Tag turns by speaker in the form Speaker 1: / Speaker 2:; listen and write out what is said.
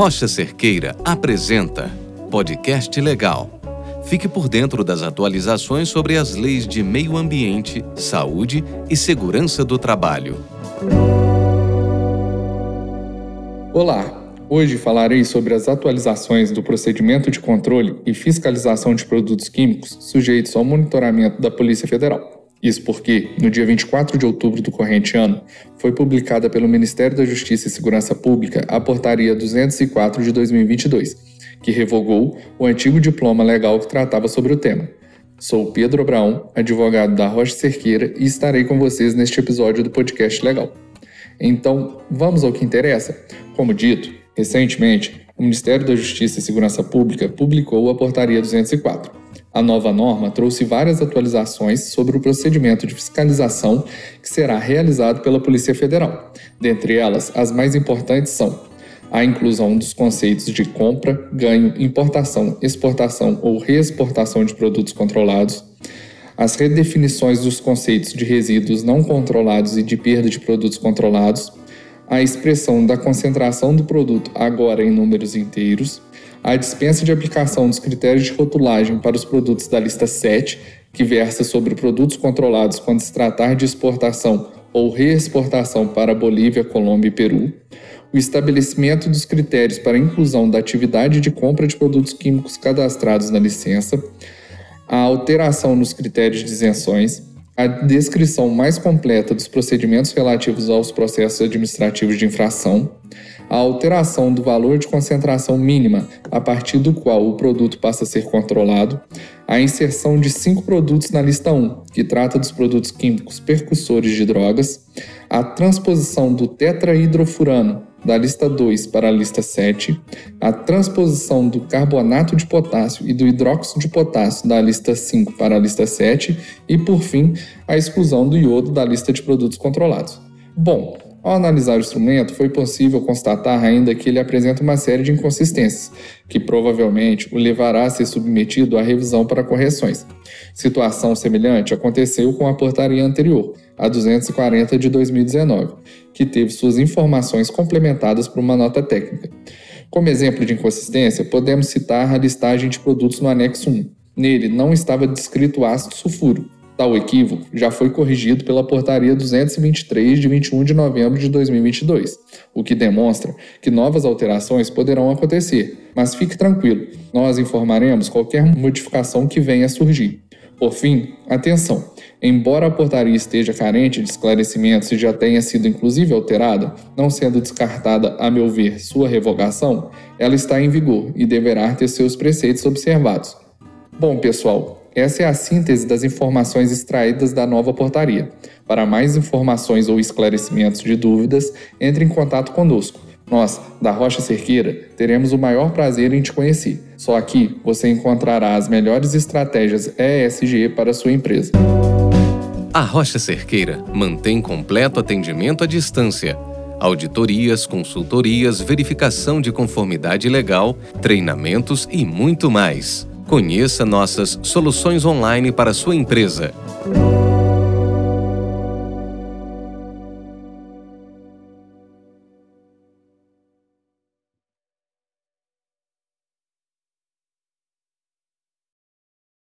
Speaker 1: Rocha Cerqueira apresenta Podcast Legal. Fique por dentro das atualizações sobre as leis de meio ambiente, saúde e segurança do trabalho.
Speaker 2: Olá! Hoje falarei sobre as atualizações do procedimento de controle e fiscalização de produtos químicos sujeitos ao monitoramento da Polícia Federal. Isso porque, no dia 24 de outubro do corrente ano, foi publicada pelo Ministério da Justiça e Segurança Pública a Portaria 204 de 2022, que revogou o antigo diploma legal que tratava sobre o tema. Sou Pedro Abraão, advogado da Rocha Cerqueira, e estarei com vocês neste episódio do podcast Legal. Então, vamos ao que interessa? Como dito, recentemente, o Ministério da Justiça e Segurança Pública publicou a Portaria 204 a nova norma trouxe várias atualizações sobre o procedimento de fiscalização que será realizado pela Polícia Federal. Dentre elas, as mais importantes são a inclusão dos conceitos de compra, ganho, importação, exportação ou reexportação de produtos controlados, as redefinições dos conceitos de resíduos não controlados e de perda de produtos controlados, a expressão da concentração do produto agora em números inteiros, a dispensa de aplicação dos critérios de rotulagem para os produtos da lista 7, que versa sobre produtos controlados quando se tratar de exportação ou reexportação para Bolívia, Colômbia e Peru, o estabelecimento dos critérios para inclusão da atividade de compra de produtos químicos cadastrados na licença, a alteração nos critérios de isenções, a descrição mais completa dos procedimentos relativos aos processos administrativos de infração, a alteração do valor de concentração mínima a partir do qual o produto passa a ser controlado, a inserção de cinco produtos na lista 1, que trata dos produtos químicos percussores de drogas, a transposição do tetrahidrofurano da lista 2 para a lista 7, a transposição do carbonato de potássio e do hidróxido de potássio da lista 5 para a lista 7 e, por fim, a exclusão do iodo da lista de produtos controlados. Bom, ao analisar o instrumento, foi possível constatar ainda que ele apresenta uma série de inconsistências, que provavelmente o levará a ser submetido à revisão para correções. Situação semelhante aconteceu com a portaria anterior, a 240 de 2019, que teve suas informações complementadas por uma nota técnica. Como exemplo de inconsistência, podemos citar a listagem de produtos no anexo 1. Nele não estava descrito ácido sulfúrico, Tal equívoco já foi corrigido pela Portaria 223 de 21 de novembro de 2022, o que demonstra que novas alterações poderão acontecer, mas fique tranquilo, nós informaremos qualquer modificação que venha a surgir. Por fim, atenção! Embora a portaria esteja carente de esclarecimentos e já tenha sido inclusive alterada, não sendo descartada, a meu ver, sua revogação, ela está em vigor e deverá ter seus preceitos observados. Bom, pessoal, essa é a síntese das informações extraídas da nova portaria. Para mais informações ou esclarecimentos de dúvidas, entre em contato conosco. Nós, da Rocha Cerqueira, teremos o maior prazer em te conhecer. Só aqui você encontrará as melhores estratégias ESG para sua empresa.
Speaker 1: A Rocha Cerqueira mantém completo atendimento à distância. Auditorias, consultorias, verificação de conformidade legal, treinamentos e muito mais. Conheça nossas soluções online para sua empresa.